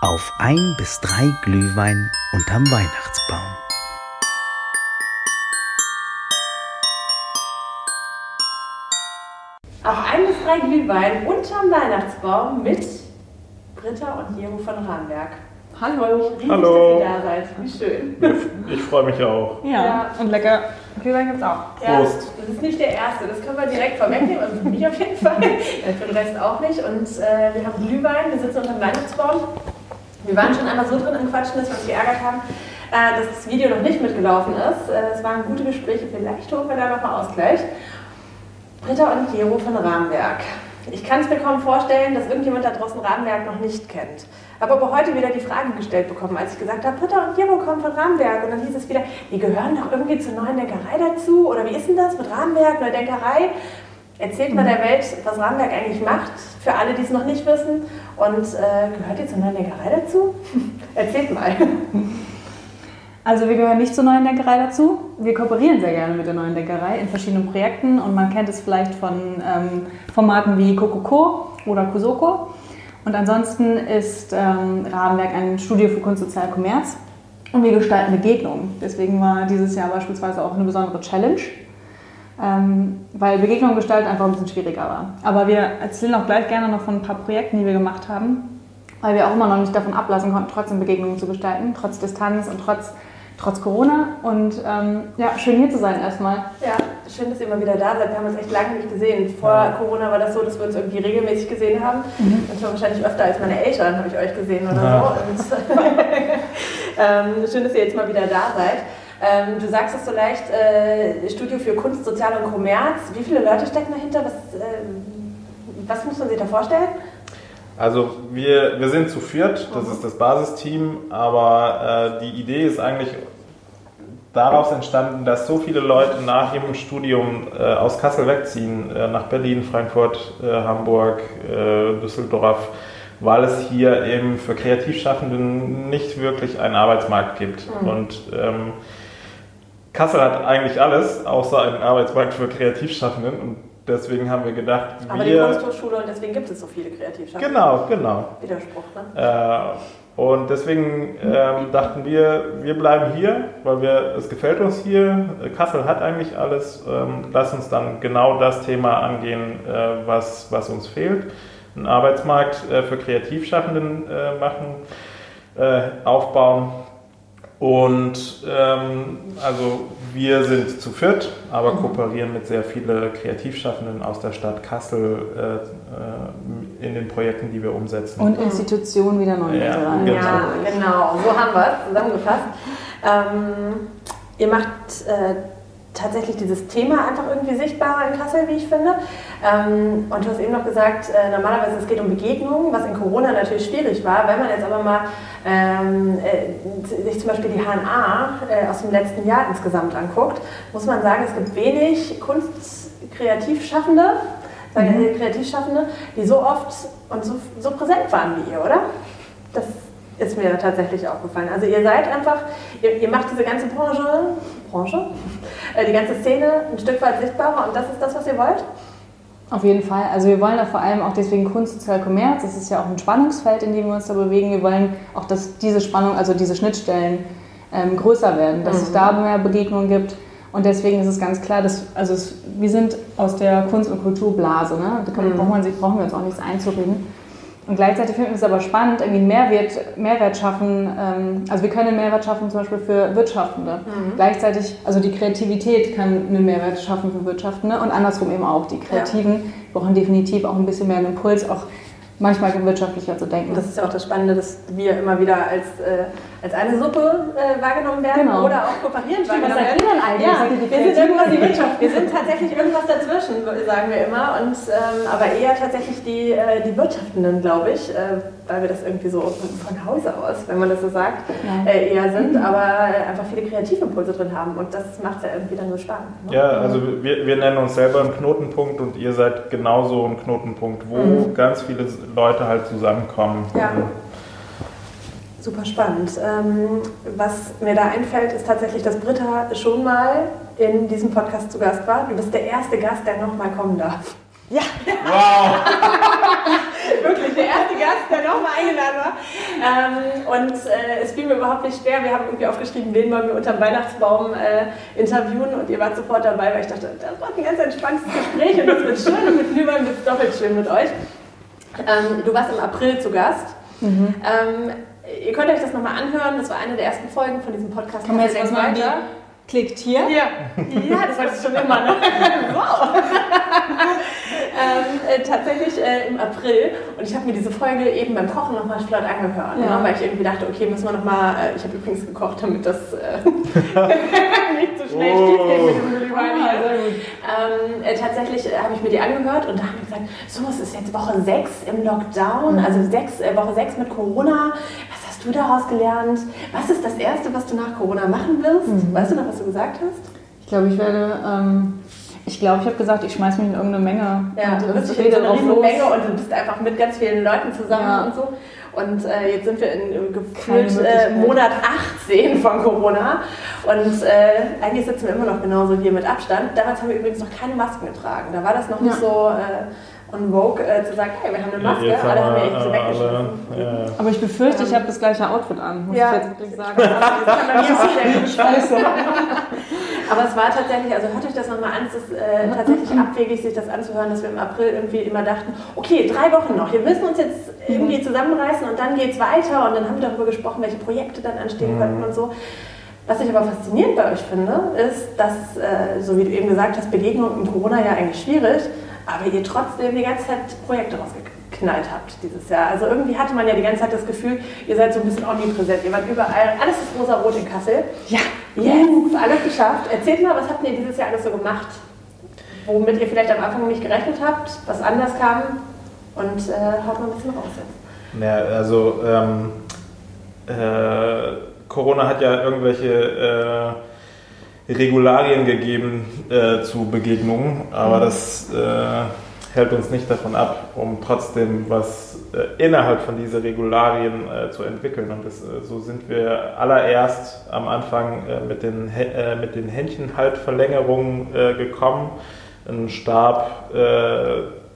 auf ein bis drei Glühwein unterm Weihnachtsbaum. Auf ein bis drei Glühwein unterm Weihnachtsbaum mit Britta und Jero von Rahmenberg. Hallo. Riesig, Hallo. dass ihr da seid. Wie schön. Ich, ich freue mich auch. Ja, Ja. und lecker Glühwein gibt's auch. Ja, Prost. das ist nicht der erste, das können wir direkt vorwegnehmen, also für mich auf jeden Fall, ja, für den Rest auch nicht. Und äh, wir haben Glühwein, wir sitzen unter dem Weihnachtsbaum. Wir waren schon einmal so drin im Quatschen, dass wir uns geärgert haben, äh, dass das Video noch nicht mitgelaufen ist. Äh, es waren gute Gespräche, vielleicht holen wir da nochmal Ausgleich. Britta und Jero von Rahmenwerk. Ich kann es mir kaum vorstellen, dass irgendjemand da draußen Rahmenwerk noch nicht kennt. Habe aber heute wieder die Frage gestellt bekommen, als ich gesagt habe, Britta und Jero kommen von Rahmenwerk. Und dann hieß es wieder, die gehören doch irgendwie zur neuen Denkerei dazu. Oder wie ist denn das mit Rahmenwerk, neue Denkerei? Erzählt mal der Welt, was Rahmenwerk eigentlich macht, für alle, die es noch nicht wissen. Und äh, gehört ihr zur neuen Denkerei dazu? Erzählt mal. Also wir gehören nicht zur neuen Denkerei dazu. Wir kooperieren sehr gerne mit der neuen Denkerei in verschiedenen Projekten und man kennt es vielleicht von ähm, Formaten wie Kokoko oder Kusoko. Und ansonsten ist ähm, Rahmenwerk ein Studio für Kunst, Sozial, Kommerz und wir gestalten Begegnungen. Deswegen war dieses Jahr beispielsweise auch eine besondere Challenge, ähm, weil Begegnungen gestalten einfach ein bisschen schwieriger war. Aber wir erzählen auch gleich gerne noch von ein paar Projekten, die wir gemacht haben, weil wir auch immer noch nicht davon ablassen konnten, trotzdem Begegnungen zu gestalten, trotz Distanz und trotz, trotz Corona. Und ähm, ja, schön hier zu sein erstmal. Ja, schön, dass ihr immer wieder da seid. Wir haben uns echt lange nicht gesehen. Vor Ja. Corona war das so, dass wir uns irgendwie regelmäßig gesehen haben. Und zwar wahrscheinlich öfter als meine Eltern habe ich euch gesehen oder Ja. so. Und, ähm, schön, dass ihr jetzt mal wieder da seid. Ähm, du sagst es so leicht, äh, Studio für Kunst, Sozial und Kommerz. Wie viele Leute stecken dahinter? Was, ähm, was muss man sich da vorstellen? Also wir, wir sind zu viert, das ist das Basisteam, aber äh, die Idee ist eigentlich daraus entstanden, dass so viele Leute nach ihrem Studium äh, aus Kassel wegziehen, äh, nach Berlin, Frankfurt, äh, Hamburg, äh, Düsseldorf, weil es hier eben für Kreativschaffende nicht wirklich einen Arbeitsmarkt gibt. Und ähm, Kassel hat eigentlich alles, außer einen Arbeitsmarkt für Kreativschaffenden. Und deswegen haben wir gedacht, Aber die wir... Kunsthochschule und deswegen gibt es so viele Kreativschaffende. Genau, genau. Widerspruch, ne? Äh, und deswegen ähm, dachten wir, wir bleiben hier, weil wir, es gefällt uns hier. Kassel hat eigentlich alles. Ähm, lass uns dann genau das Thema angehen, äh, was, was uns fehlt. Einen Arbeitsmarkt äh, für Kreativschaffenden äh, machen, äh, aufbauen. Und ähm, also wir sind zu viert, aber kooperieren mit sehr vielen Kreativschaffenden aus der Stadt Kassel äh, äh, in den Projekten, die wir umsetzen. Und Institutionen wieder neu. Ja, rein. genau. Ja, genau, so haben wir es zusammengefasst. Ähm, ihr macht äh, tatsächlich dieses Thema einfach irgendwie sichtbarer in Kassel, wie ich finde. Ähm, und du hast eben noch gesagt, äh, normalerweise es geht um Begegnungen, was in Corona natürlich schwierig war. Wenn man jetzt aber mal ähm, äh, sich zum Beispiel die HNA äh, aus dem letzten Jahr insgesamt anguckt, muss man sagen, es gibt wenig Kunstkreativschaffende, sagen wir Kreativschaffende, die so oft und so, so präsent waren wie ihr, oder? Das ist mir tatsächlich aufgefallen. Also ihr seid einfach, ihr, ihr macht diese ganze Branche, Branche, die ganze Szene ein Stück weit sichtbarer und das ist das, was ihr wollt? Auf jeden Fall. Also wir wollen da vor allem auch deswegen Kunst, Sozial, Kommerz. Das ist ja auch ein Spannungsfeld, in dem wir uns da bewegen. Wir wollen auch, dass diese Spannung, also diese Schnittstellen ähm, größer werden, dass es da mehr Begegnungen gibt. Und deswegen ist es ganz klar, dass also es, wir sind aus der Kunst- und Kulturblase. Ne? Da kann, braucht man sich, brauchen wir uns auch nichts einzureden. Und gleichzeitig finden wir es aber spannend, irgendwie einen Mehrwert, Mehrwert schaffen. Ähm, also wir können einen Mehrwert schaffen zum Beispiel für Wirtschaftende. Gleichzeitig, also die Kreativität kann einen Mehrwert schaffen für Wirtschaftende und andersrum eben auch. Die Kreativen brauchen definitiv auch ein bisschen mehr einen Impuls, auch manchmal wirtschaftlicher zu denken. Das ist ja auch das Spannende, dass wir immer wieder als, äh, als eine Suppe äh, wahrgenommen werden Genau. oder auch was wahrgenommen seid ihr denn eigentlich? Ja, wir sind Kreativen? irgendwas die Wirtschaft. Wir sind tatsächlich irgendwas dazwischen, sagen wir immer. Und, ähm, aber eher tatsächlich die, äh, die Wirtschaftenden, glaube ich, äh, weil wir das irgendwie so von Hause aus, wenn man das so sagt, Ja. äh, eher sind, aber äh, einfach viele Kreativimpulse drin haben. Und das macht es ja irgendwie dann so spannend. Ne? Ja, also wir, wir nennen uns selber einen Knotenpunkt und ihr seid genauso ein Knotenpunkt, wo ganz viele Leute halt zusammenkommen. Ja. Super spannend. Ähm, was mir da einfällt, ist tatsächlich, dass Britta schon mal in diesem Podcast zu Gast war. Du bist der erste Gast, der nochmal kommen darf. Ja, Wow! wirklich, der erste Gast, der nochmal eingeladen war. ähm, und äh, es fiel mir überhaupt nicht schwer. Wir haben irgendwie aufgeschrieben, wen wollen wir unterm Weihnachtsbaum äh, interviewen und ihr wart sofort dabei, weil ich dachte, das war ein ganz entspanntes Gespräch und das wird schön und mit Glühwein wird es doppelt schön mit euch. Ähm, du warst im April zu Gast. Mhm. Ähm, ihr könnt euch das nochmal anhören. Das war eine der ersten Folgen von diesem Podcast. Kann man jetzt was? Klickt hier. Ja, ja das wolltest du schon immer. Ne? wow. ähm, äh, tatsächlich äh, im April. Und ich habe mir diese Folge eben beim Kochen nochmal flott angehört. Ja. Ne? Weil ich irgendwie dachte, okay, müssen wir nochmal. Äh, ich habe übrigens gekocht, damit das äh, nicht so schnell oh. geht mit dem Glühwein. Ah, ähm, äh, tatsächlich äh, habe ich mir die angehört und da haben wir gesagt, so, es ist jetzt Woche 6 im Lockdown, mhm. also sechs, Woche 6 mit Corona. Was hast du daraus gelernt? Was ist das Erste, was du nach Corona machen wirst? Mhm. Weißt du noch, was du gesagt hast? Ich glaube, ich werde. Ähm, ich glaube, ich habe gesagt, ich schmeiß mich in irgendeine Menge. Ja, du bist in so eine Menge und du bist einfach mit ganz vielen Leuten zusammen ja. und so. Und äh, jetzt sind wir in äh, gefühlt äh, Monat 18 von Corona. Und äh, eigentlich sitzen wir immer noch genauso hier mit Abstand. Damals haben wir übrigens noch keine Masken getragen. Da war das noch nicht so on Vogue äh, zu sagen, hey, wir haben eine Maske, jetzt alle haben wir irgendwie so weggeschmissen. Ja. Aber ich befürchte, ich habe das gleiche Outfit an, muss ja. ich jetzt wirklich sagen. das kann man mir. Aber es war tatsächlich, also hört euch das nochmal an, es ist äh, tatsächlich abwegig, sich das anzuhören, dass wir im April irgendwie immer dachten, okay, drei Wochen noch, wir müssen uns jetzt irgendwie mhm. zusammenreißen und dann geht es weiter und dann haben wir darüber gesprochen, welche Projekte dann anstehen mhm. könnten und so. Was ich aber faszinierend bei euch finde, ist, dass, äh, so wie du eben gesagt hast, Begegnung im Corona ja eigentlich schwierig, aber ihr trotzdem die ganze Zeit Projekte rausgeknallt habt dieses Jahr. Also irgendwie hatte man ja die ganze Zeit das Gefühl, ihr seid so ein bisschen omnipräsent. Ihr wart überall, alles ist rosa-rot in Kassel. Ja. Yes, alles geschafft. Erzählt mal, was habt ihr dieses Jahr alles so gemacht? Womit ihr vielleicht am Anfang nicht gerechnet habt, was anders kam und äh, haut mal ein bisschen raus jetzt. Ja, also ähm, äh, Corona hat ja irgendwelche äh, Regularien gegeben äh, zu Begegnungen, aber mhm. das äh, hält uns nicht davon ab, um trotzdem was äh, innerhalb von diesen Regularien äh, zu entwickeln. Und das, äh, so sind wir allererst am Anfang äh, mit, den, mit den Händchenhaltverlängerungen gekommen. Ein Stab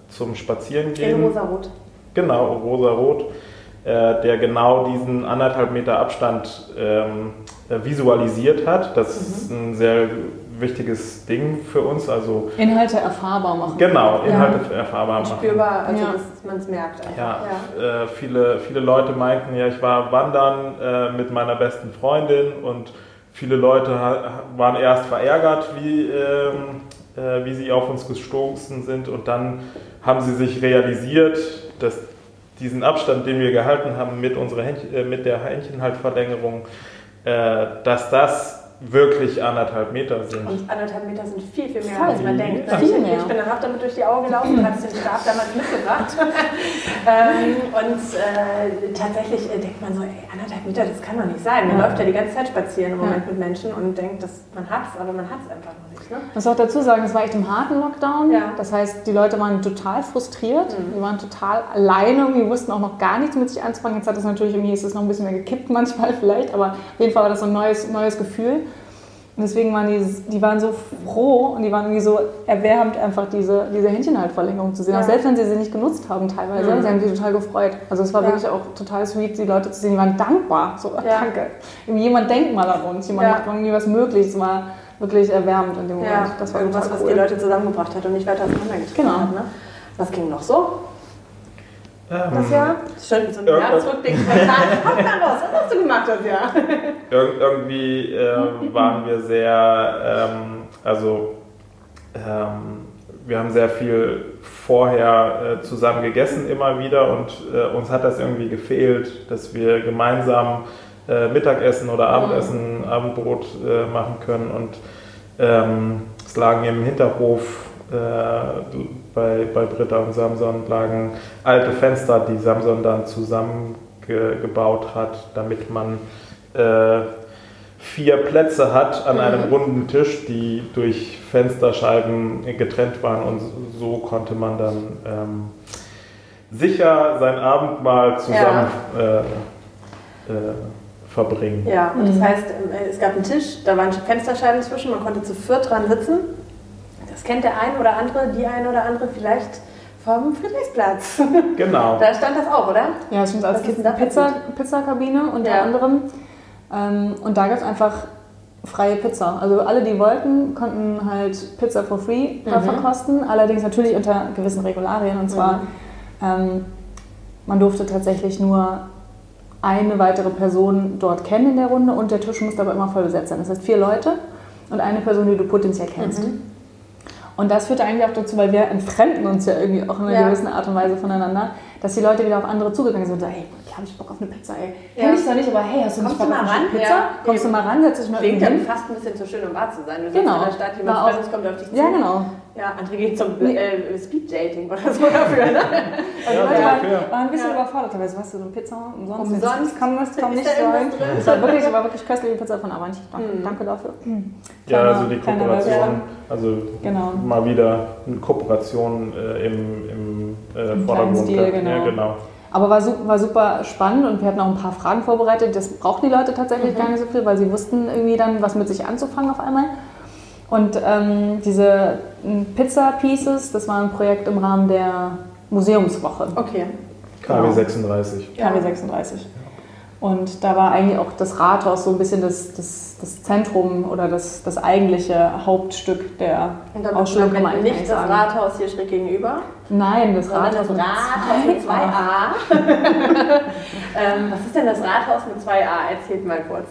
zum Spazierengehen. In rosarot. Genau, rosarot der genau diesen anderthalb Meter Abstand ähm, visualisiert hat. Das mhm. ist ein sehr wichtiges Ding für uns. Also Inhalte erfahrbar machen. Genau, Inhalte ja. erfahrbar machen. Spürbar, also ja. dass man es merkt. Einfach. Ja, ja. Äh, viele, viele Leute meinten, ja, ich war wandern äh, mit meiner besten Freundin und viele Leute waren erst verärgert, wie, ähm, äh, wie sie auf uns gestoßen sind und dann haben sie sich realisiert, dass diesen Abstand, den wir gehalten haben mit, unserer Händchen, äh, mit der Händchenhaltverlängerung, äh, dass das wirklich anderthalb Meter sind. Und anderthalb Meter sind viel, viel mehr, Voll. als man denkt. Ne? Viel mehr. Ich bin dann auch damit durch die Augen gelaufen und habe den Stab damals mitgebracht. ähm, und äh, tatsächlich äh, denkt man so, ey, anderthalb Meter, das kann doch nicht sein. Man ja. läuft ja die ganze Zeit spazieren im Moment ja. mit Menschen und denkt, dass man hat es, aber man hat es einfach noch nicht. Ne? Ich muss auch dazu sagen, es war echt im harten Lockdown. Ja. Das heißt, die Leute waren total frustriert. Mhm. Die waren total alleine. Wir wussten auch noch gar nichts mit sich anzufangen. Jetzt hat es natürlich, irgendwie ist es noch ein bisschen mehr gekippt manchmal vielleicht, aber auf jeden Fall war das so ein neues, neues Gefühl. Und deswegen waren die, die waren so froh und die waren irgendwie so erwärmt, einfach diese, diese Händchenhaltverlängerung zu sehen. Ja. Auch selbst wenn sie sie nicht genutzt haben teilweise, mhm. sie haben sich total gefreut. Also es war ja. wirklich auch total sweet, die Leute zu sehen, die waren dankbar. So, ja. danke. Jemand denkt mal an uns, jemand macht irgendwie was möglich. Es war wirklich erwärmend in dem Moment. Das war irgendwas, cool. was die Leute zusammengebracht hat und nicht weiter auseinandergetrieben genau. hat. Ne? Was ging noch so? Ähm, das Jahr? Schön, so ein Ir Jahr zurückdenken. was hast du gemacht das Jahr? Ir irgendwie äh, waren wir sehr, ähm, also ähm, wir haben sehr viel vorher äh, zusammen gegessen immer wieder und äh, uns hat das irgendwie gefehlt, dass wir gemeinsam äh, Mittagessen oder Abendessen, mhm. Abendbrot äh, machen können und ähm, es lagen im Hinterhof äh, bei, bei Britta und Samson lagen alte Fenster, die Samson dann zusammengebaut hat, damit man äh, vier Plätze hat an einem mhm. runden Tisch, die durch Fensterscheiben getrennt waren und so konnte man dann ähm, sicher sein Abendmahl zusammen ja. äh, äh, verbringen. Ja, und das mhm. heißt, äh, es gab einen Tisch, da waren Fensterscheiben zwischen, man konnte zu viert dran sitzen. Das kennt der ein oder andere, die eine oder andere vielleicht vom Friedrichsplatz. Genau. Da stand das auch, oder? Ja, stimmt, als Was ist denn da Pizza? Pizzakabine unter Ja. anderem. Ähm, und da gab es einfach freie Pizza. Also alle, die wollten, konnten halt Pizza for free Mhm. verkosten. Allerdings natürlich unter gewissen Regularien. Und zwar, ähm, man durfte tatsächlich nur eine weitere Person dort kennen in der Runde und der Tisch musste aber immer voll besetzt sein. Das heißt vier Leute und eine Person, die du potenziell kennst. Mhm. Und das führte eigentlich auch dazu, weil wir entfremden uns ja irgendwie auch in einer Ja. gewissen Art und Weise voneinander, dass die Leute wieder auf andere zugegangen sind und so, hey, klar hab ich Bock auf eine Pizza, ey. Kenn Ja. ich zwar nicht, aber hey, hast du nicht Kommst Bock du auf mal eine ran? Pizza? Ja. Kommst du mal ran, setz dich mal Klingt irgendwie fast ein bisschen zu schön, um wahr zu sein. Du Genau. in der Stadt, jemand War Fremdes kommt auf dich zu. Ja, genau. Ja, André geht zum äh, Speed-Dating oder so dafür, ne? Also Ja, ja, waren, fair. waren ein bisschen Ja. überfordert. Teilweise, weißt du, so eine Pizza umsonst. Umsonst? Komm, das Ist nicht drin? Es war wirklich, war wirklich köstliche Pizza von Avanti. Danke, Mhm. danke dafür. Mhm. Ja, also die Kooperation, also Genau. mal wieder eine Kooperation äh, im, im, äh, Vordergrund. Stil, genau. Ja, genau. Aber war, war super spannend und wir hatten auch ein paar Fragen vorbereitet. Das brauchten die Leute Mhm. tatsächlich gar nicht so viel, weil sie wussten irgendwie dann, was mit sich anzufangen auf einmal. Und ähm, diese m, Pizza Pieces, das war ein Projekt im Rahmen der Museumswoche. Okay. KW Genau. 36. Ja. KW 36. Und da war eigentlich auch das Rathaus so ein bisschen das, das, das Zentrum oder das, das eigentliche Hauptstück der Und dann Ausstellung, man eigentlich nicht das. Rathaus hier schräg gegenüber, Nein, das sondern Rathaus das mit Rathaus mit zwei 2a. ähm, was ist denn das Rathaus mit 2a? Erzählt mal kurz.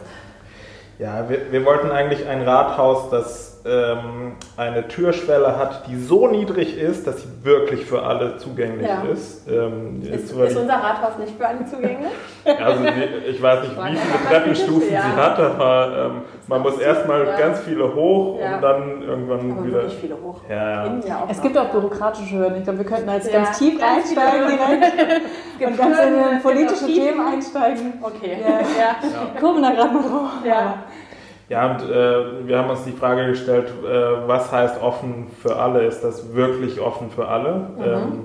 Ja, wir, wir wollten eigentlich ein Rathaus, das ähm, eine Türschwelle hat, die so niedrig ist, dass sie wirklich für alle zugänglich Ja. ist. Ähm, Ist, ist die- unser Rathaus nicht für alle zugänglich? also die, ich weiß nicht, wie viele Treppenstufen ja. sie hat, aber ähm, man muss erstmal Ja. ganz viele hoch Ja. und dann irgendwann Aber wieder. wirklich viele hoch. Ja, ja. Ja Es gibt auch bürokratische Hürden. Ich glaube, wir könnten jetzt Ja, ganz tief einsteigen direkt und ganz in politische. Themen einsteigen. Okay. Ja. Ja. Kommen da gerade mal drauf. Ja. Ja, und äh, wir haben uns die Frage gestellt, äh, was heißt offen für alle? Ist das wirklich offen für alle? Ähm,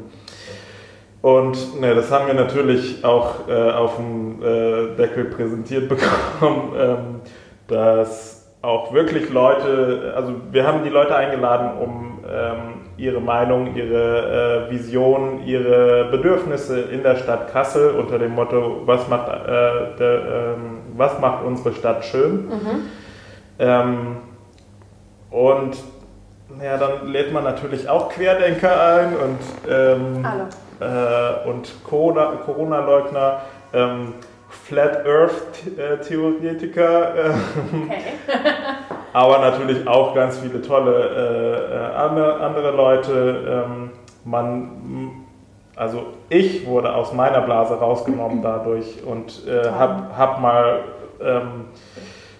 und ne, das haben wir natürlich auch äh, auf dem äh, Deckel präsentiert bekommen, ähm, dass auch wirklich Leute, also wir haben die Leute eingeladen, um ähm, ihre Meinung, ihre äh, Vision, ihre Bedürfnisse in der Stadt Kassel unter dem Motto, was macht, äh, der, ähm, was macht unsere Stadt schön? Ähm, und ja, dann lädt man natürlich auch Querdenker ein und, ähm, äh, und Corona- Corona-Leugner, ähm, Flat Earth-Theoretiker, äh, Okay. aber natürlich auch ganz viele tolle äh, äh, andere, andere Leute. Ähm, man, also ich wurde aus meiner Blase rausgenommen dadurch und äh, habe hab mal ähm,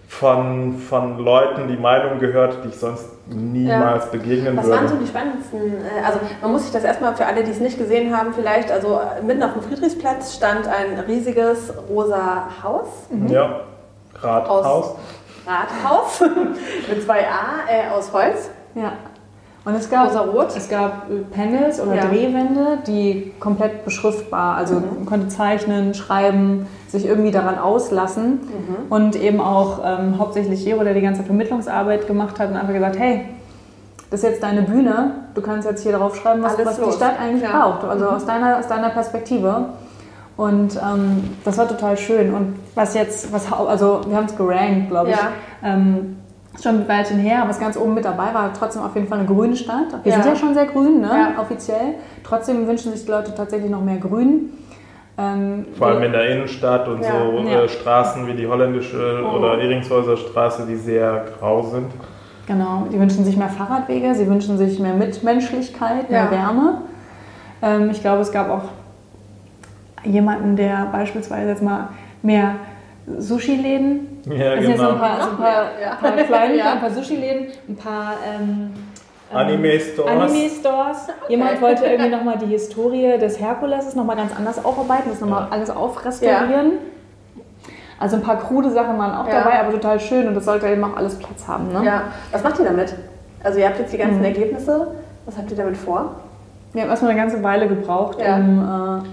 von, von Leuten die Meinung gehört, die ich sonst niemals begegnen Was würde. waren so die spannendsten? äh, Also man muss sich das erstmal für alle, die es nicht gesehen haben, vielleicht. Also äh, mitten auf dem Friedrichsplatz stand ein riesiges rosa Haus, Ja, Rathaus. Rathaus mit zwei A äh, aus Holz. Ja. Und es gab, Rosa-rot. es gab äh, Panels oder Ja. Drehwände, die komplett beschriftbar, also Mhm. man konnte zeichnen, schreiben, sich irgendwie daran auslassen Mhm. und eben auch ähm, hauptsächlich Jero, der die ganze Vermittlungsarbeit gemacht hat und einfach gesagt, hey, das ist jetzt deine Bühne, du kannst jetzt hier drauf schreiben, was, was die. Stadt eigentlich Ja. braucht, also aus, deiner, aus deiner Perspektive. Und ähm, das war total schön. Und was jetzt, was, also wir haben es gerankt, glaube ich. Ja. Ähm, schon ein Weilchen her, was ganz oben mit dabei war, trotzdem auf jeden Fall eine grüne Stadt. Wir Ja. sind ja schon sehr grün, ne? Ja. offiziell. Trotzdem wünschen sich die Leute tatsächlich noch mehr Grün. Ähm, Vor allem in der Innenstadt und Ja. so Ja. Äh, Straßen wie die holländische Oh. oder Eringshäuser Straße, die sehr grau sind. Genau, die wünschen sich mehr Fahrradwege, sie wünschen sich mehr Mitmenschlichkeit, mehr Ja. Wärme. Ähm, ich glaube, es gab auch jemanden, der beispielsweise jetzt mal mehr Sushi-Läden, Ja, also jetzt so ein genau. paar, so ein paar, Ja. paar kleine, Ja. ein paar Sushi-Läden, ein paar ähm, ähm, Anime-Stores. Anime-Stores. Jemand wollte irgendwie nochmal die Historie des Herkules nochmal ganz anders aufarbeiten, das nochmal Ja. alles aufrestaurieren. Also ein paar krude Sachen waren auch Ja. dabei, aber total schön und das sollte eben auch alles Platz haben. Ne? Ja. Was macht ihr damit? Also ihr habt jetzt die ganzen Mhm. Ergebnisse. Was habt ihr damit vor? Wir haben erstmal eine ganze Weile gebraucht, Ja. um, äh,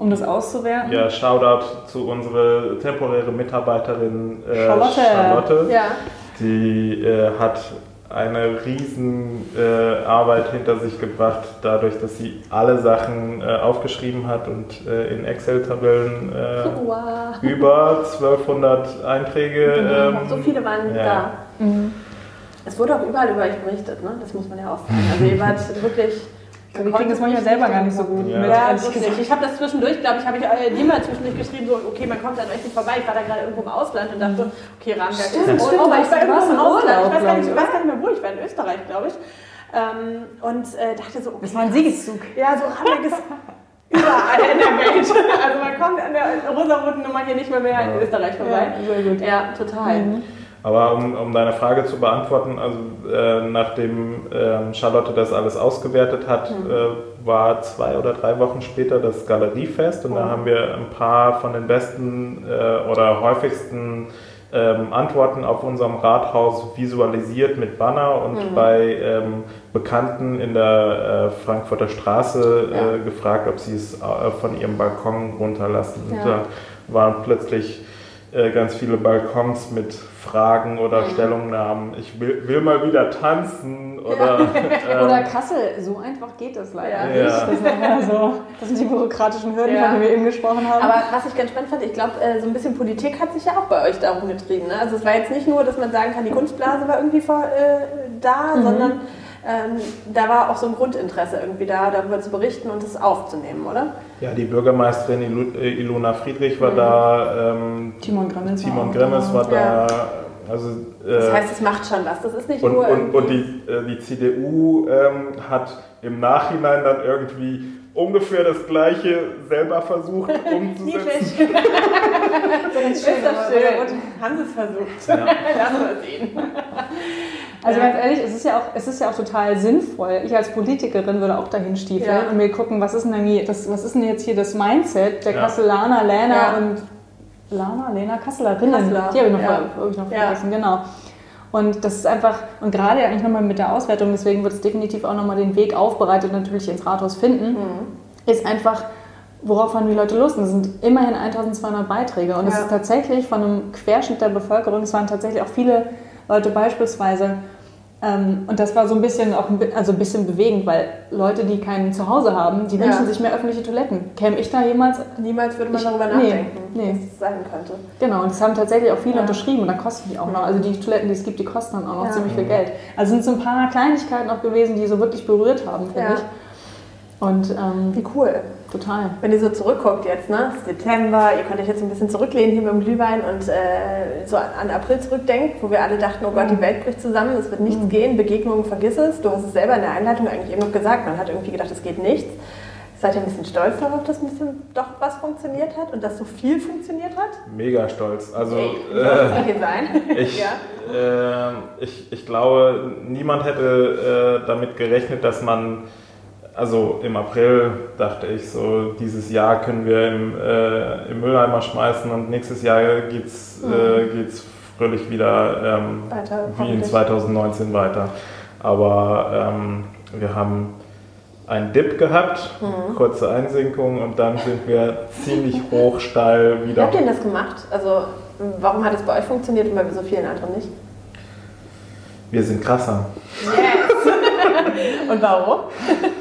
um das auszuwerten. Ja, Shoutout zu unserer temporäre Mitarbeiterin äh, Charlotte. Charlotte. Ja. Die äh, hat eine riesen äh, Arbeit hinter sich gebracht, dadurch, dass sie alle Sachen äh, aufgeschrieben hat und äh, in Excel-Tabellen äh, Wow. über 1200 Einträge. Ähm, so viele waren ja. da. Es wurde auch überall über euch berichtet, ne? das muss man ja auch sagen. Also ihr wart wirklich... Wir kriegen das manchmal selber gar nicht so gut Ja. mit, Ja, ehrlich wirklich. Ich habe das zwischendurch, glaube ich, habe ich äh, dir mal zwischendurch geschrieben, so, okay, man kommt an euch nicht vorbei. Ich war da gerade irgendwo im Ausland und dachte, okay, Rahmenberg ist Stimmt, oh, stimmt, oh, ich war irgendwo im Ausland. Ich weiß, gar nicht, ich weiß gar nicht mehr, wo ich war, in Österreich, glaube ich. Ähm, und äh, dachte so, okay, Das war ein Siegeszug. Ja, so Hamburg ist überall in der Welt. Also man kommt an der rosaroten Nummer hier nicht mehr, mehr in Österreich vorbei. Ja, sehr gut. Ja, total. Aber um, um deine Frage zu beantworten, also äh, nachdem ähm, Charlotte das alles ausgewertet hat, äh, war zwei oder drei Wochen später das Galeriefest und da haben wir ein paar von den besten äh, oder häufigsten ähm, Antworten auf unserem Rathaus visualisiert mit Banner und bei ähm, Bekannten in der äh, Frankfurter Straße Ja. äh, gefragt, ob sie es äh, von ihrem Balkon runterlassen. Und Ja. da waren plötzlich äh, ganz viele Balkons mit Fragen oder Stellungnahmen. Ich will, will mal wieder tanzen oder. ähm, Oder Kassel, so einfach geht das leider Ja. nicht. Ja. Das, ja so, das sind die bürokratischen Hürden, Ja. von denen wir eben gesprochen haben. Aber was ich ganz spannend fand, ich glaube, äh, so ein bisschen Politik hat sich ja auch bei euch darum getrieben. Ne? Also es war jetzt nicht nur, dass man sagen kann, die Kunstblase war irgendwie vor, äh, da, sondern ähm, da war auch so ein Grundinteresse irgendwie da, darüber zu berichten und es aufzunehmen, oder? Ja, die Bürgermeisterin äh, Ilona Friedrich war da, ähm, Timon Gremmels war Timon Gremmes da. war Ja. da. Also, Das äh, heißt, es macht schon was. Das ist nicht und, nur und, und die, äh, die CDU ähm, hat im Nachhinein dann irgendwie ungefähr das Gleiche selber versucht umzusetzen. Niedlich. Ist Ist das schön. Haben sie es versucht. Ja. Lassen wir sehen. Also Ja. ganz ehrlich, es ist, ja auch, es ist ja auch total sinnvoll. Ich als Politikerin würde auch dahin stiefeln Ja. und mir gucken, was ist, denn hier, das, was ist denn jetzt hier das Mindset der Ja. Kasselaner, Lena Ja. und Lana, Lena, Kasselerinnen. Kasseler, Die habe ich noch, ja. hab ich noch Ja. vergessen, genau. Und das ist einfach, und gerade eigentlich nochmal mit der Auswertung, deswegen wird es definitiv auch nochmal den Weg aufbereitet natürlich ins Rathaus finden, Mhm. ist einfach, worauf haben die Leute Lust? Und Es sind immerhin 1200 Beiträge und es Ja. ist tatsächlich von einem Querschnitt der Bevölkerung, es waren tatsächlich auch viele Leute beispielsweise, ähm, und das war so ein bisschen auch ein, also ein bisschen bewegend, weil Leute, die kein Zuhause haben, die Ja. wünschen sich mehr öffentliche Toiletten. Käme ich da jemals? Niemals würde man Ich- darüber nee, nachdenken, nee. was es sein könnte. Genau, und das haben tatsächlich auch viele Ja. unterschrieben und da kosten die auch noch. Also die Toiletten, die es gibt, die kosten dann auch noch Ja. ziemlich viel Geld. Also sind so ein paar Kleinigkeiten auch gewesen, die so wirklich berührt haben, finde ich. Und ähm, Wie cool. total. Wenn ihr so zurückguckt jetzt, ne? September, ihr könnt euch jetzt ein bisschen zurücklehnen hier mit dem Glühwein und äh, so an, an April zurückdenkt, wo wir alle dachten, oh Gott, die Welt bricht zusammen, es wird nichts gehen, Begegnungen vergiss es. Du hast es selber in der Einleitung eigentlich eben noch gesagt, man hat irgendwie gedacht, es geht nichts. Seid ihr ein bisschen stolz darauf, dass ein bisschen doch was funktioniert hat und dass so viel funktioniert hat? Mega stolz. Also Ey, äh, ich, ja. äh, ich, ich glaube, niemand hätte äh, damit gerechnet, dass man, also im April dachte ich so, dieses Jahr können wir im, äh, im Mülleimer schmeißen und nächstes Jahr geht's, äh, geht's fröhlich wieder ähm, Weiter, wie in hoffentlich. 2019 weiter. Aber ähm, wir haben einen Dip gehabt, Mhm. kurze Einsinkung und dann sind wir ziemlich hoch steil Wie wieder habt ihr denn das gemacht? Also, warum hat es bei euch funktioniert und bei so vielen anderen nicht? Wir sind krasser. Und warum?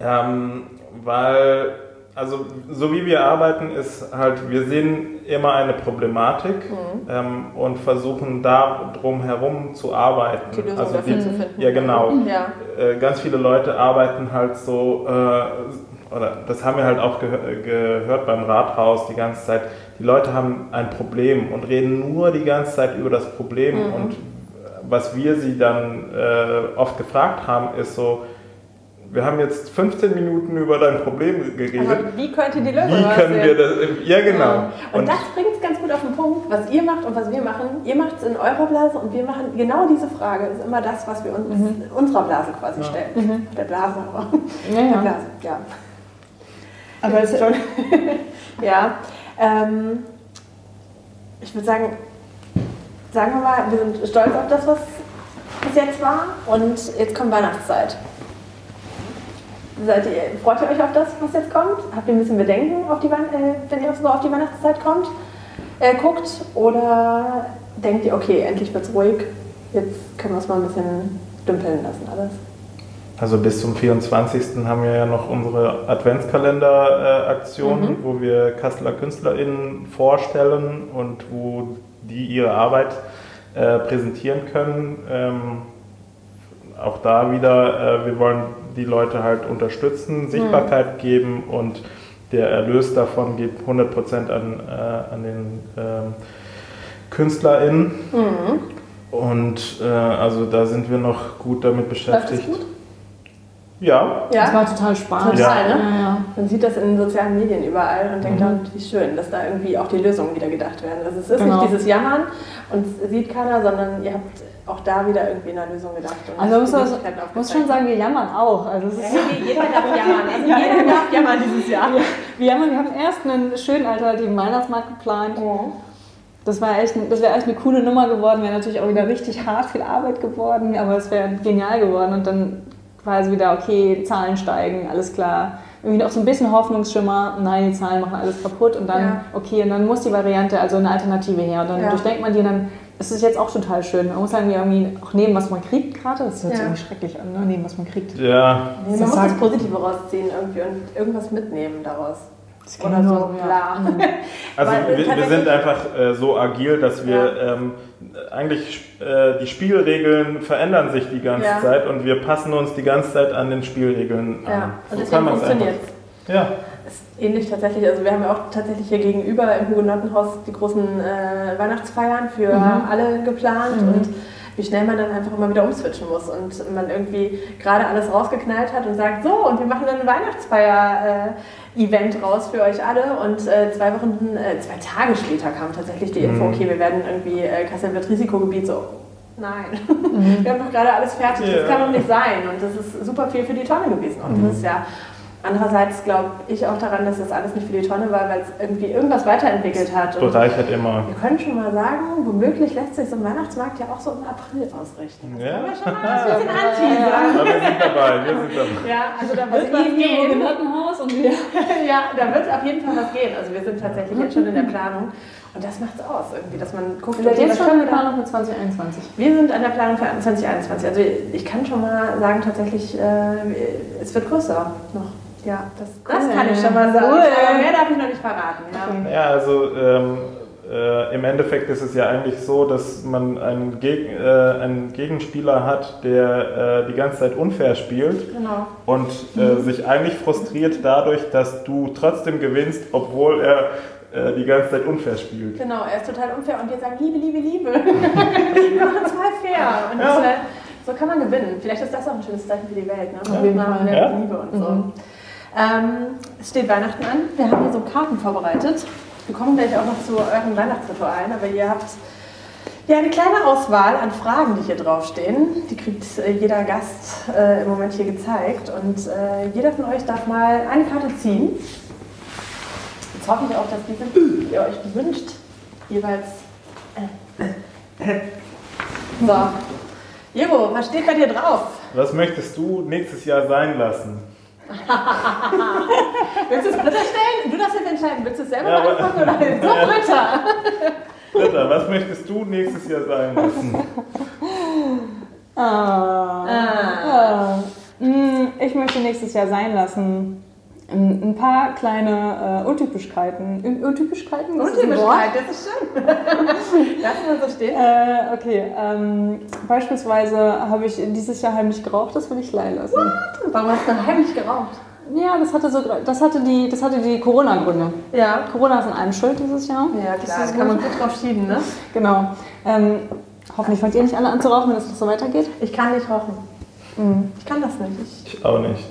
Ähm, weil, also so wie wir arbeiten, ist halt, wir sehen immer eine Problematik Mhm. ähm, und versuchen da drum herum zu arbeiten. Die Lösung also dafür die, zu finden. Ja, genau. Ja. Äh, ganz viele Leute arbeiten halt so, äh, oder das haben wir halt auch gehö gehört beim Rathaus die ganze Zeit, die Leute haben ein Problem und reden nur die ganze Zeit über das Problem. Mhm. Und was wir sie dann äh, oft gefragt haben, ist so, wir haben jetzt 15 Minuten über dein Problem geredet. Aber wie könnte die Lösung Wie können wir das? Ja, genau. Ja. Und, das bringt es ganz gut auf den Punkt, was ihr macht und was wir machen. Ihr macht es in eurer Blase und wir machen genau diese Frage. ist immer das, was wir uns in unserer Blase quasi Ja. stellen. Der Blase aber. Ja, Der ja. Blase, ja. Aber es, schon. ja. Ähm, ich würde sagen, sagen wir mal, wir sind stolz auf das, was bis jetzt war. Und jetzt kommt Weihnachtszeit. Seid ihr, freut ihr euch auf das, was jetzt kommt? Habt ihr ein bisschen Bedenken, auf die, äh, wenn ihr so auf die Weihnachtszeit kommt, äh, guckt? Oder denkt ihr, okay, endlich wird's ruhig, jetzt können wir es mal ein bisschen dümpeln lassen alles. Also bis zum 24. haben wir ja noch unsere Adventskalender-Aktion, Mhm. wo wir Kasseler KünstlerInnen vorstellen und wo die ihre Arbeit äh, präsentieren können. Ähm, auch da wieder, äh, wir wollen die Leute halt unterstützen, Sichtbarkeit geben und der Erlös davon geht 100% an, äh, an den ähm, KünstlerInnen. Und äh, also da sind wir noch gut damit Läuft beschäftigt. das gut? Ja, Das Ja, war total Spaß. total, Ja. ne? Ja, ja. Man sieht das in den sozialen Medien überall und denkt Mhm. dann, wie schön, dass da irgendwie auch die Lösungen wieder gedacht werden. Also es ist Genau. nicht dieses Jammern und es sieht keiner, sondern ihr habt auch da wieder irgendwie in einer Lösung gedacht. und Also muss, Möglichkeiten muss schon sagen, wir jammern auch. Also es ist, Ja, jeder darf jammern. Also Ja. jeder darf jammern dieses Jahr. wir, jammern, wir haben erst einen schönen alternativen Weihnachtsmarkt geplant. Das war echt, das wäre echt eine coole Nummer geworden, wäre natürlich auch wieder richtig hart viel Arbeit geworden, aber es wäre genial geworden und dann quasi wieder, okay, Zahlen steigen, alles klar. Irgendwie noch so ein bisschen Hoffnungsschimmer, nein, die Zahlen machen alles kaputt und dann, Ja. okay, und dann muss die Variante, also eine Alternative her und dann Ja. durchdenkt man die und dann ist es jetzt auch total schön. Man muss sagen, wir irgendwie auch nehmen, was man kriegt gerade, das hört sich Ja. irgendwie schrecklich an, ne? nehmen, was man kriegt. ja. Nee, man Das muss sagt- das Positive rausziehen irgendwie und irgendwas mitnehmen daraus. Das Oder so, nur- ja. klar. Also Weil, wir, wir sind einfach äh, so agil, dass wir ähm, eigentlich äh, die Spielregeln verändern sich die ganze Ja. Zeit und wir passen uns die ganze Zeit an den Spielregeln Ja, an. und So deswegen kann funktioniert einfach- Ja, ist ähnlich tatsächlich. Also wir haben ja auch tatsächlich hier gegenüber im Hugenottenhaus die großen äh, Weihnachtsfeiern für Mhm. alle geplant Mhm. und wie schnell man dann einfach immer wieder umswitchen muss und man irgendwie gerade alles rausgeknallt hat und sagt, so und wir machen dann ein Weihnachtsfeier-Event raus für euch alle und äh, zwei Wochen, äh, zwei Tage später kam tatsächlich die Info, Mhm. okay, wir werden irgendwie, äh, Kassel wird Risikogebiet, so Nein, wir haben doch gerade alles fertig, das Ja. kann doch nicht sein. Und das ist super viel für die Tonne gewesen. Und das ist ja andererseits glaube ich auch daran, dass das alles nicht für die Tonne war, weil es irgendwie irgendwas weiterentwickelt hat. Und bereichert immer. wir können schon mal sagen, womöglich lässt sich so ein Weihnachtsmarkt ja auch so im April ausrichten. Das Ja. können wir schon mal ein bisschen anteasern. Aber wir sind dabei, wir sind dabei. Ja, also da wird Also was ihr hier im gehen. Hugenottenhaus und wir Ja, da wird auf jeden Fall was gehen. Also wir sind tatsächlich jetzt schon in der Planung. Und das macht's aus, irgendwie, dass man guckt, Seid was schon in der Planung für 2021? Wir sind an der Planung für 2021. Also ich kann schon mal sagen, tatsächlich, äh, es wird größer noch. Ja, das, das Cool. kann ich schon mal sagen. Cool. Aber mehr darf ich noch nicht verraten. Ja. Ja, also ähm, äh, im Endeffekt ist es ja eigentlich so, dass man einen, Geg äh, einen Gegenspieler hat, der äh, die ganze Zeit unfair spielt Genau. und äh, sich eigentlich frustriert dadurch, dass du trotzdem gewinnst, obwohl er äh, die ganze Zeit unfair spielt. Genau, er ist total unfair und wir sagen Liebe, Liebe, Liebe. wir machen es voll fair. Und Ja. äh, so kann man gewinnen. Vielleicht ist das auch ein schönes Zeichen für die Welt. Ne? Auf jeden Nach Fall. der Ja. Liebe und so. Mhm. Ähm, es steht Weihnachten an. Wir haben hier so Karten vorbereitet. Wir kommen gleich auch noch zu euren Weihnachtsritualen, aber ihr habt ja eine kleine Auswahl an Fragen, die hier draufstehen. Die kriegt äh, jeder Gast äh, im Moment hier gezeigt. Und äh, jeder von euch darf mal eine Karte ziehen. Jetzt hoffe ich auch, dass diese, die ihr euch wünscht, jeweils. Äh, So. Jero, was steht bei dir drauf? Was möchtest du nächstes Jahr sein lassen? Willst du es Britta stellen? Du darfst jetzt entscheiden. Willst du es selber Ja, beantworten oder so, Britta? Britta, was möchtest du nächstes Jahr sein lassen? Ah. Ah. Mm, Ich möchte nächstes Jahr sein lassen. Ein paar kleine äh, Untypischkeiten. Un- Untypischkeiten? Ist das ein Wort? Untypischkeit, das ist schön. Lass mal so stehen. Äh, okay, ähm, beispielsweise habe ich dieses Jahr heimlich geraucht, das will ich leihen lassen. Warum hast du heimlich geraucht? Ja, das hatte, so, das hatte die, das hatte die Corona-Gründe. Ja. Corona ist an einem schuld dieses Jahr. Ja, Das klar, ist da kann man gut. gut drauf schieben, ne? Genau. Ähm, hoffentlich fangt ihr nicht alle an zu rauchen, wenn es noch so weitergeht. Ich kann nicht rauchen. Mhm. Ich kann das nicht. Ich, Ich auch nicht.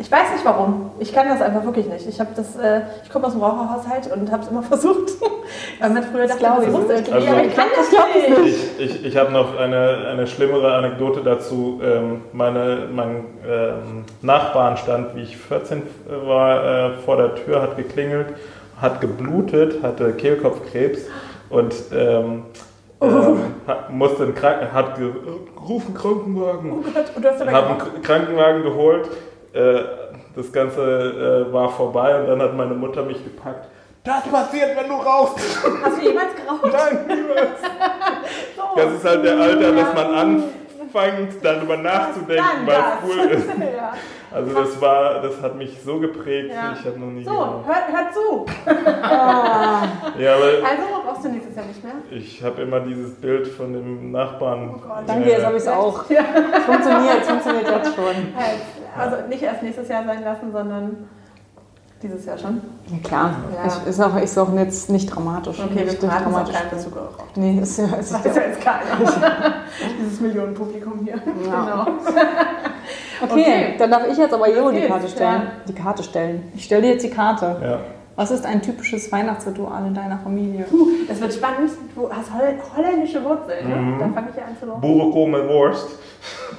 Ich weiß nicht warum. Ich kann das einfach wirklich nicht. Ich habe das, äh, ich komme aus dem Raucherhaushalt und habe es immer versucht. Weil man früher dachte, das ich muss irgendwie, Also- aber ich kann das nicht. Ich, ich, ich habe noch eine, eine schlimmere Anekdote dazu. Ähm, meine, mein ähm, Nachbarn stand, wie ich 14 war, äh, vor der Tür, hat geklingelt, hat geblutet, hatte Kehlkopfkrebs und ähm, ähm, hat, musste einen Kranken, hat gerufen Krankenwagen. Oh Gott, und du hast Hab einen Krankenwagen geholt. Äh, das Ganze äh, war vorbei und dann hat meine Mutter mich gepackt. Das passiert, wenn du rauchst. Hast du jemals geraucht? Nein, niemals. So das ist halt der Alter, dass man anfängt, darüber nachzudenken, Dann was das. cool ist. ja. Also das war, das hat mich so geprägt, Ja. ich habe noch nie So, genau. hört, hört zu. Ja, Also brauchst du nächstes Jahr nicht mehr. ich habe immer dieses Bild von dem Nachbarn. Oh Gott. Danke, jetzt habe ich es auch. Ja. Es funktioniert, es funktioniert jetzt schon. Also nicht erst nächstes Jahr sein lassen, sondern dieses Jahr schon. Ja, klar, Ja. Ich, ist, auch, ist auch jetzt nicht dramatisch. Okay, wir Nicht es auch dramatisch. du geraucht hast. Nee, ist, ja- ist, Das weiß ja jetzt keiner. Dieses Millionenpublikum hier. Genau. Okay, Okay. dann darf ich jetzt aber Jero Los die Karte stellen. ja. Die Karte stellen. Ich stelle dir jetzt die Karte. Ja. Was ist ein typisches Weihnachtsritual in deiner Familie? Puh, das wird spannend. Du hast holl holländische Wurzeln, ne? Mhm. Dann fange ich ja an zu loben. Boerenkool mit Wurst.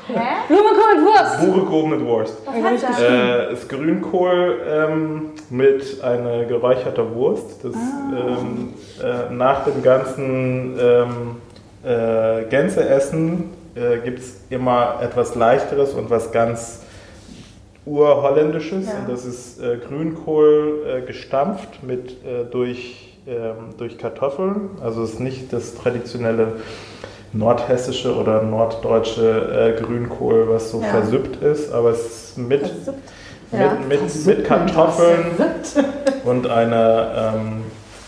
Hä? Blumenkohl mit Wurst! Boerenkool mit Wurst. Was hat das? Äh, ist Grünkohl ähm, mit einer geräucherter Wurst. Das ähm, äh, nach dem ganzen ähm, äh, Gänseessen äh, gibt es immer etwas leichteres und was ganz urholländisches. Ja. Und das ist äh, Grünkohl äh, gestampft mit äh, durch, ähm, durch Kartoffeln. Also es ist nicht das traditionelle nordhessische oder norddeutsche äh, Grünkohl, was so Ja. versippt ist, aber es ist mit. Ja. mit, mit, Kartoffeln und eine, ähm,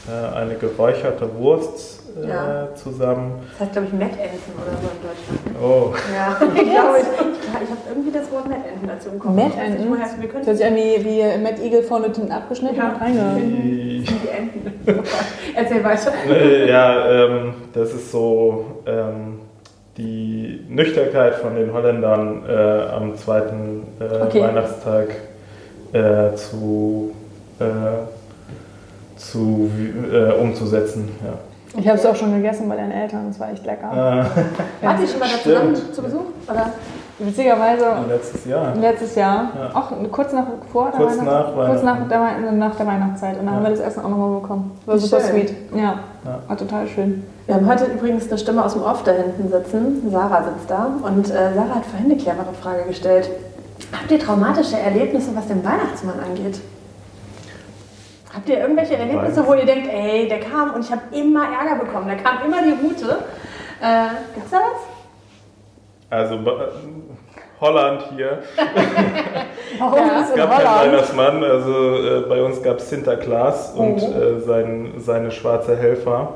äh, eine geräucherte Wurst äh, Ja. zusammen. Das heißt, glaube ich, Mettenten oder so in Deutschland. Ne? Oh, Ja, ich glaube, ich, ich, ich habe irgendwie das Wort Mettenten dazu im Kopf. Ich weiß nicht, Mettenten? woher es- Wir Das hört können sich an wie, wie Matt Eagle vorne hinten abgeschnitten Ja. und reinge... die, Enten. Erzähl weiter. ja, ähm, das ist so ähm, die Nüchternheit von den Holländern äh, am zweiten äh, Okay. Weihnachtstag äh, zu, äh, zu äh, umzusetzen. Ja. Ich habe es auch schon gegessen bei deinen Eltern, das war echt lecker. Äh, Wart ihr schon mal da zusammen zu Besuch? Oder? Witzigerweise letztes Jahr. letztes Jahr, Ja. auch kurz nach, vor der Kurz Weihnachts- nach kurz nach der, nach der Weihnachtszeit. Und dann Ja. haben wir das Essen auch nochmal bekommen. War super schön. sweet. Ja, Ja. war total schön. Wir haben heute übrigens eine Stimme aus dem Off da hinten sitzen. Sarah sitzt da. Und äh, Sarah hat vorhin eine clevere Frage gestellt. Habt ihr traumatische Erlebnisse, was den Weihnachtsmann angeht? Habt ihr irgendwelche Erlebnisse, wo ihr denkt, ey, der kam und ich habe immer Ärger bekommen, der kam immer die Route? Äh, gibt's da was? Also Holland hier. Warum Ja. ist Es in gab keinen? Weihnachtsmann, also äh, bei uns gab es Sinterklaas und Oh. äh, sein, seine schwarze Helfer.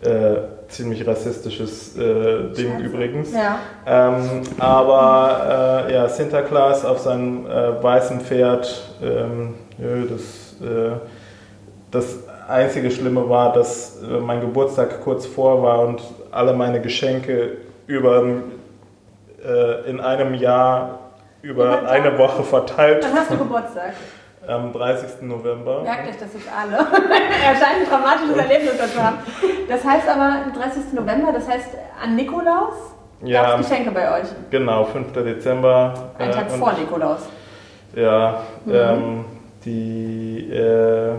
Äh, ziemlich rassistisches äh, Ding Scheiße. übrigens. Ja. Ähm, aber äh, ja, Sinterklaas auf seinem äh, weißen Pferd, ähm, ja, das, äh, das einzige Schlimme war, dass äh, mein Geburtstag kurz vor war und alle meine Geschenke über, äh, in einem Jahr über Tag? eine Woche verteilt Dann hast du Geburtstag. am 30. November. Merkt euch das jetzt alle. er scheint ein traumatisches Erlebnis dazu haben. Das heißt aber, am 30. November, das heißt an Nikolaus Ja, gab es Geschenke bei euch. genau, 5. Dezember. Äh, Tag und- vor Nikolaus. Ja, Mhm. ähm, die, äh,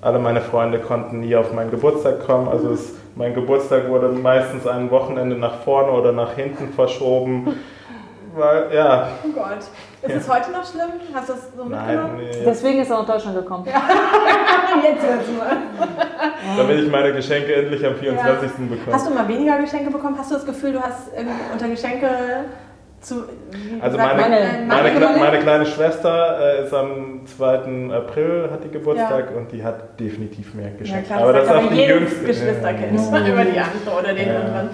alle meine Freunde konnten nie auf meinen Geburtstag kommen. Also es, mein Geburtstag wurde meistens ein Wochenende nach vorne oder nach hinten verschoben. Weil, ja, Oh Gott. Ist es heute noch schlimm? Hast du es so nein, mitgenommen? nee. Deswegen ist er nach Deutschland gekommen. Jetzt wird's mal. damit ich meine Geschenke endlich am 24. bekomme. Hast du mal weniger Geschenke bekommen? Hast du das Gefühl, du hast unter Geschenke zu. Also meine, äh, meine, Mangel- Kle meine kleine Schwester äh, ist am 2. April, hat die Geburtstag Ja. und die hat definitiv mehr Ja, Geschenke. klar, aber das ist auch die jedes jüngste. Geschwisterkind. Ja. Über die andere oder den Ja. anderen.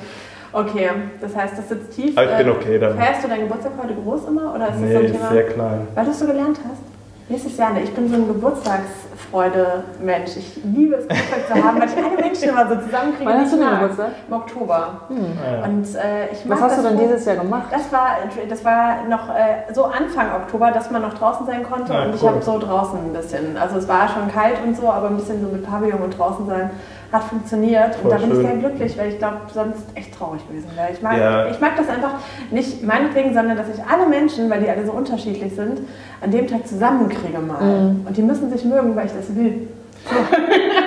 Okay, das heißt, das sitzt tief. Aber ich bin Äh, okay damit. Feierst du deinen Geburtstag heute groß immer? Oder ist das so Nee, ein Thema? sehr klein. Weil du es so gelernt hast? Nächstes Jahr, ne? ich bin so ein Geburtstagsfreude-Mensch. Ich liebe es, Geburtstag zu haben, weil ich alle Menschen immer so zusammenkriege. Wann hast du ich denn. Geburtstag? Im Oktober. Ja. Und äh, ich Was hast du denn so- dieses Jahr gemacht? Das war, das war noch äh, so Anfang Oktober, dass man noch draußen sein konnte Ja, und ich cool. habe so draußen ein bisschen, also es war schon kalt und so, aber ein bisschen so mit Pavillon und draußen sein hat funktioniert Voll und da bin schön. ich sehr glücklich, weil ich glaube, sonst echt traurig gewesen wäre. Ich mag, Ja. ich mag das einfach nicht meinetwegen, sondern dass ich alle Menschen, weil die alle so unterschiedlich sind, an dem Tag zusammenkriege mal. Mhm. Und die müssen sich mögen, weil ich das will.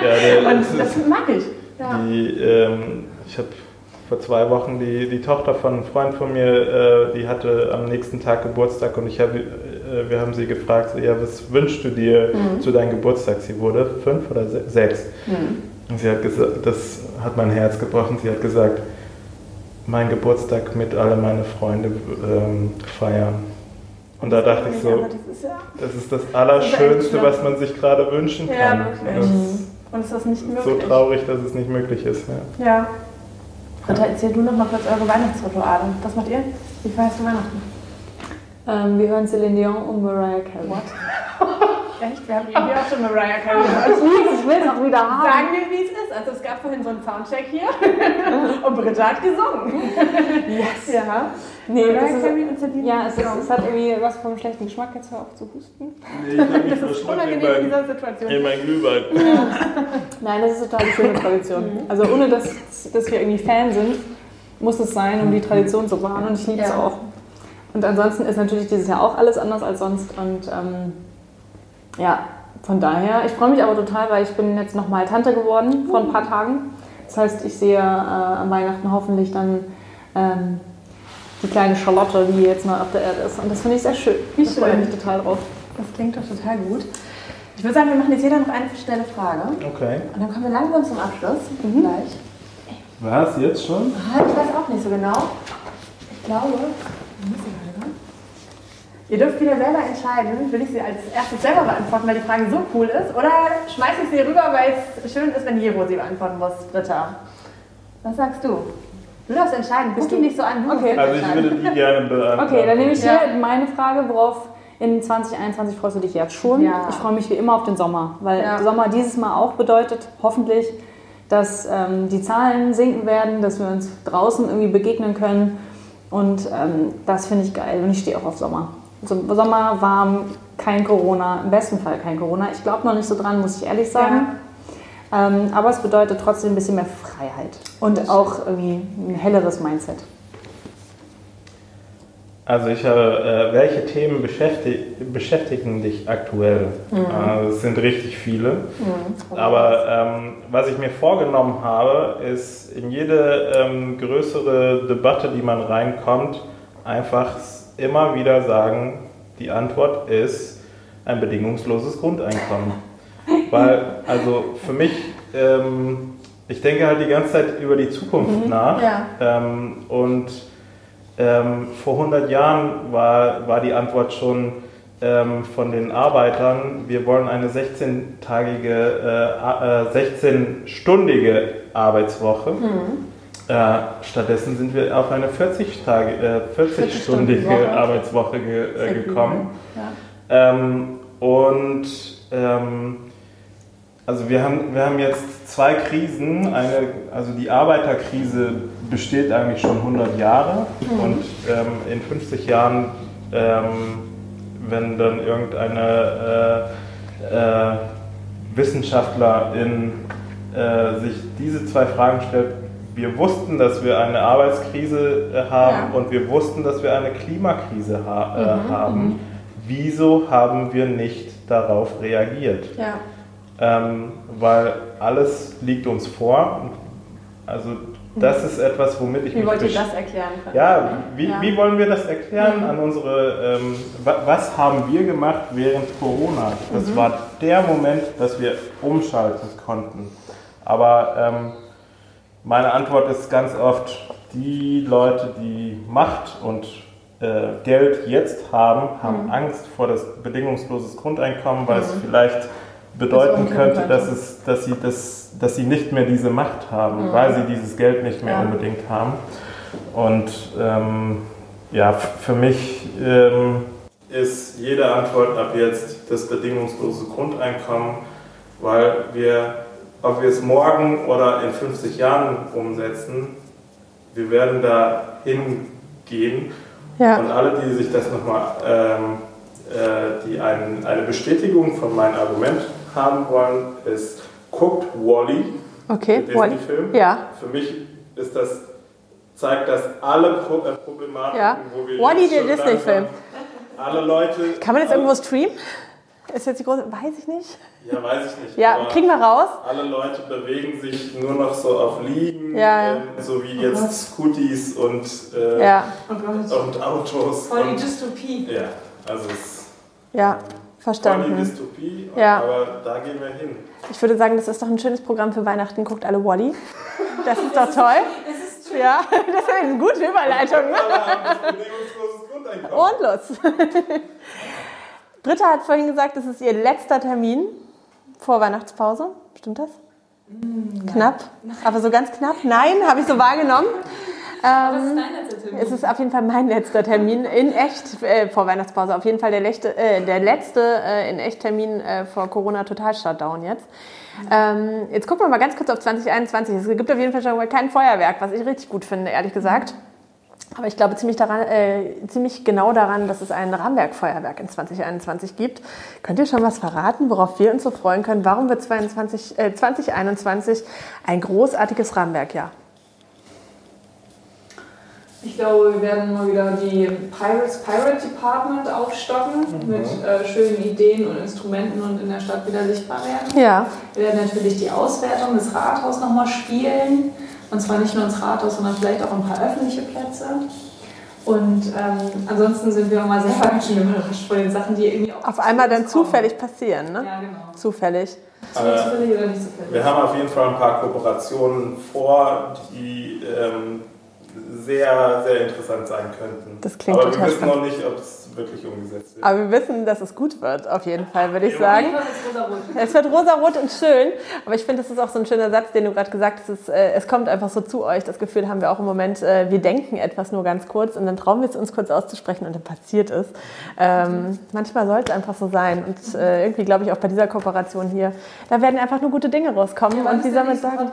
Ja, Und das mag ich. Ja. die, ähm, ich habe vor zwei Wochen die, die Tochter von einem Freund von mir, äh, die hatte am nächsten Tag Geburtstag und ich habe, äh, wir haben sie gefragt, ja, was wünschst du dir Mhm. zu deinem Geburtstag? Sie wurde fünf oder se sechs. Mhm. Und sie hat gesagt, das hat mein Herz gebrochen. Sie hat gesagt, meinen Geburtstag mit alle meine Freunde ähm, feiern. Und da dachte ich so, das ist ja, das ist das Allerschönste, was man sich gerade wünschen Ja, kann. wirklich. das und ist das nicht ist möglich? so traurig, dass es nicht möglich ist. Ja. Ja. Britta, erzähl du noch mal kurz eure Weihnachtsrituale. Was macht ihr? Wie feierst du Weihnachten? Ähm, wir hören Celine Dion und Mariah Carey. Echt? Wir haben hier auch schon Mariah Carey gehört. Ich will es auch wieder haben. Sagen wir, wie es ist. Also es gab vorhin so einen Soundcheck hier und Britta hat gesungen. Yes. Ja. Nee, das Mariah ist, Carey und Celine ja, es, ist, es hat irgendwie was vom schlechten Geschmack. Jetzt hör auf zu husten. Das ist unangenehm in dieser Situation. in mein Glühwein. Nein, das ist total die schöne Tradition. Also ohne, dass, dass wir irgendwie Fan sind, muss es sein, um die Tradition zu wahren. Und ich liebe es Ja. auch. Und ansonsten ist natürlich dieses Jahr auch alles anders als sonst. Und ähm, ja, von daher, ich freue mich aber total, weil ich bin jetzt nochmal Tante geworden vor ein paar Tagen. Das heißt, ich sehe äh, an Weihnachten hoffentlich dann ähm, die kleine Charlotte, die jetzt neu auf der Erde ist. Und das finde ich sehr schön. Wie freue ich schön. mich total drauf. Das klingt doch total gut. Ich würde sagen, wir machen jetzt jeder noch eine schnelle Frage. Okay. Und dann kommen wir langsam zum Abschluss. Gleich. Was, jetzt schon? Ah, ich weiß auch nicht so genau. Ich glaube, sie gerade? Ihr dürft wieder selber entscheiden, will ich sie als erstes selber beantworten, weil die Frage so cool ist, oder schmeiße ich sie rüber, weil es schön ist, wenn Jero sie beantworten muss, Britta. Was sagst du? Du darfst entscheiden. Guck du- ihn nicht so an. Okay. Also ich würde die gerne beantworten. Okay, dann nehme ich Ja. hier meine Frage, worauf in 2021 freust du dich jetzt schon? Ja. Ich freue mich wie immer auf den Sommer, weil Ja. Sommer dieses Mal auch bedeutet, hoffentlich, dass ähm, die Zahlen sinken werden, dass wir uns draußen irgendwie begegnen können. Und ähm, das finde ich geil und ich stehe auch auf Sommer. Also Sommer, warm, kein Corona, im besten Fall kein Corona. Ich glaube noch nicht so dran, muss ich ehrlich sagen. Ähm, aber es bedeutet trotzdem ein bisschen mehr Freiheit und auch irgendwie ein helleres Mindset. Also ich habe, äh, welche Themen beschäftig beschäftigen dich aktuell? Äh, es sind richtig viele. Aber ähm, was ich mir vorgenommen habe, ist in jede ähm, größere Debatte, die man reinkommt, einfach immer wieder sagen, die Antwort ist ein bedingungsloses Grundeinkommen. Weil, also für mich, ähm, ich denke halt die ganze Zeit über die Zukunft nach. Ja. Ähm, und ähm, vor 100 Jahren war, war die Antwort schon ähm, von den Arbeitern, wir wollen eine 16-tagige, äh, äh, 16-stündige Arbeitswoche. Äh, stattdessen sind wir auf eine 40 Tage, äh, 40-stündige 40 Woche. Arbeitswoche ge, äh, gekommen. Ja. Ähm, und ähm, also wir haben, wir haben jetzt zwei Krisen. Eine, also die Arbeiterkrise besteht eigentlich schon 100 Jahre und ähm, in 50 Jahren, ähm, wenn dann irgendeine äh, äh, Wissenschaftlerin äh, sich diese zwei Fragen stellt, wir wussten, dass wir eine Arbeitskrise äh, haben Ja. und wir wussten, dass wir eine Klimakrise ha äh, haben. Wieso haben wir nicht darauf reagiert? ja. Ähm, weil alles liegt uns vor. Also das ist etwas, womit ich Wie mich wollt ihr das erklären können? ja, wie, Ja. wie wollen wir das erklären an unsere, ähm, wa was haben wir gemacht während Corona? Das Mhm. war der Moment, dass wir umschalten konnten. Aber ähm, meine Antwort ist ganz oft, die Leute, die Macht und äh, Geld jetzt haben, haben Mhm. Angst vor das bedingungsloses Grundeinkommen, weil es vielleicht bedeuten umkehren könnte, dass, es, dass, sie das, dass sie nicht mehr diese Macht haben, weil sie dieses Geld nicht mehr Ja. unbedingt haben. Und ähm, ja, für mich ähm, ist jede Antwort ab jetzt das bedingungslose Grundeinkommen, weil wir, ob wir es morgen oder in 50 Jahren umsetzen, wir werden da hingehen. Ja. Und alle, die sich das nochmal, ähm, äh, die ein, eine Bestätigung von meinem Argument haben wollen, ist, guckt Wally, Okay, den Wally. Disney-Film. Ja. Für mich ist das, zeigt das alle Pro äh, Problematiken, Ja. wo wir Wally, jetzt der Disney-Film. Alle Leute. Kann man alle, irgendwo streamen? Ist jetzt die große. Weiß ich nicht. Ja, weiß ich nicht. Ja, aber kriegen wir raus. Alle Leute bewegen sich nur noch so auf Liegen, Ja, ja. ähm, so wie jetzt Scooties und, äh, Ja, Oh und Autos. Voll die und, Dystopie. ja, also es ist ja, voll die verstanden. Dystopie, Ja. aber da gehen wir hin. Ich würde sagen, das ist doch ein schönes Programm für Weihnachten. Guckt alle Wally. Das ist doch toll. Es ist Ja, das ist eine gute Überleitung. Ne? Und los. Britta hat vorhin gesagt, das ist ihr letzter Termin vor Weihnachtspause. Stimmt das? Knapp, aber so ganz knapp. Nein, habe ich so wahrgenommen. Ähm, es ist auf jeden Fall mein letzter Termin in echt äh, vor Weihnachtspause. Auf jeden Fall der, letzte, äh, der letzte äh, in echt Termin äh, vor Corona Total Shutdown jetzt. Ähm, jetzt gucken wir mal ganz kurz auf 2021. Es gibt auf jeden Fall schon mal kein Feuerwerk, was ich richtig gut finde, ehrlich gesagt. Aber ich glaube ziemlich, daran, äh, ziemlich genau daran, dass es ein Rahmenwerkfeuerwerk in 2021 gibt. Könnt ihr schon was verraten, worauf wir uns so freuen können? Warum wird 22, äh, 2021 ein großartiges Rahmenwerkjahr? Ich glaube, wir werden mal wieder die Pirates Pirate Department aufstocken mhm. mit äh, schönen Ideen und Instrumenten und in der Stadt wieder sichtbar werden. Ja. Wir werden natürlich die Auswertung des Rathaus nochmal spielen. Und zwar nicht nur ins Rathaus, sondern vielleicht auch ein paar öffentliche Plätze. Und ähm, ansonsten sind wir immer sehr schön überrascht von den Sachen, die irgendwie auf einmal dann zufällig passieren. Ne? Ja, genau. Zufällig. Äh, zufällig oder nicht zufällig? Wir haben auf jeden Fall ein paar Kooperationen vor, die ähm, sehr, sehr interessant sein könnten. Das klingt Aber total wir wissen noch nicht, ob es wirklich umgesetzt wird. Aber wir wissen, dass es gut wird, auf jeden Fall, würde ich sagen. Es wird rosarot und schön. Aber ich finde, das ist auch so ein schöner Satz, den du gerade gesagt hast. Es, äh, es kommt einfach so zu euch. Das Gefühl haben wir auch im Moment, äh, wir denken etwas nur ganz kurz und dann trauen wir es uns kurz auszusprechen und dann passiert es. Ähm, manchmal soll es einfach so sein. Und äh, irgendwie glaube ich auch bei dieser Kooperation hier, da werden einfach nur gute Dinge rauskommen. Ja, und die damit sagen.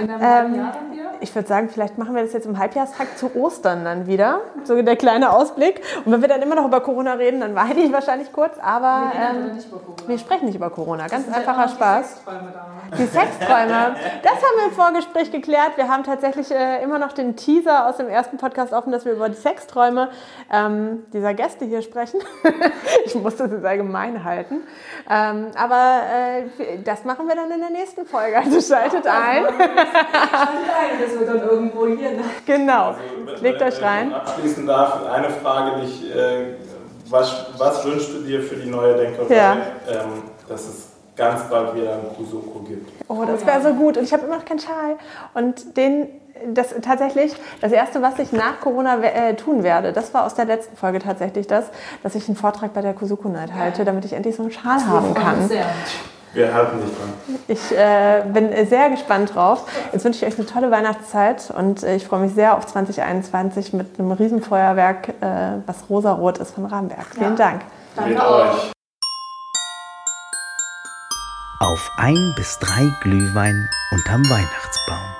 In einem ähm, Jahr ich würde sagen, vielleicht machen wir das jetzt im Halbjahrstag zu Ostern dann wieder. So der kleine Ausblick. Und wenn wir dann immer noch über Corona reden, dann weine ich wahrscheinlich kurz. Aber ähm, wir sprechen nicht über Corona. Ganz einfacher Spaß. Die Sexträume. Das haben wir im Vorgespräch geklärt. Wir haben tatsächlich äh, immer noch den Teaser aus dem ersten Podcast offen, dass wir über die Sexträume ähm, dieser Gäste hier sprechen. ich muss das jetzt allgemein halten. Ähm, aber äh, das machen wir dann in der nächsten Folge. Also schaltet ein. das wird dann irgendwo hier. Ne? Genau. Also, Legt euch rein. Abschließend darf eine Frage dich, äh, was, was wünschst du dir für die neue Denkerei? Ja. Ähm, dass es ganz bald wieder ein Kusoko gibt. Oh, das wäre so gut. Und ich habe immer noch keinen Schal. Und den, das tatsächlich, das erste, was ich nach Corona äh, tun werde, das war aus der letzten Folge tatsächlich das, dass ich einen Vortrag bei der Kusuko Night halte, damit ich endlich so einen Schal haben kann. Wir halten dich dran. Ich äh, bin sehr gespannt drauf. Jetzt wünsche ich euch eine tolle Weihnachtszeit und äh, ich freue mich sehr auf 2021 mit einem Riesenfeuerwerk, äh, was rosarot ist von Rahmenberg. Vielen Dank. Mit euch. Auf ein bis drei Glühwein unterm Weihnachtsbaum.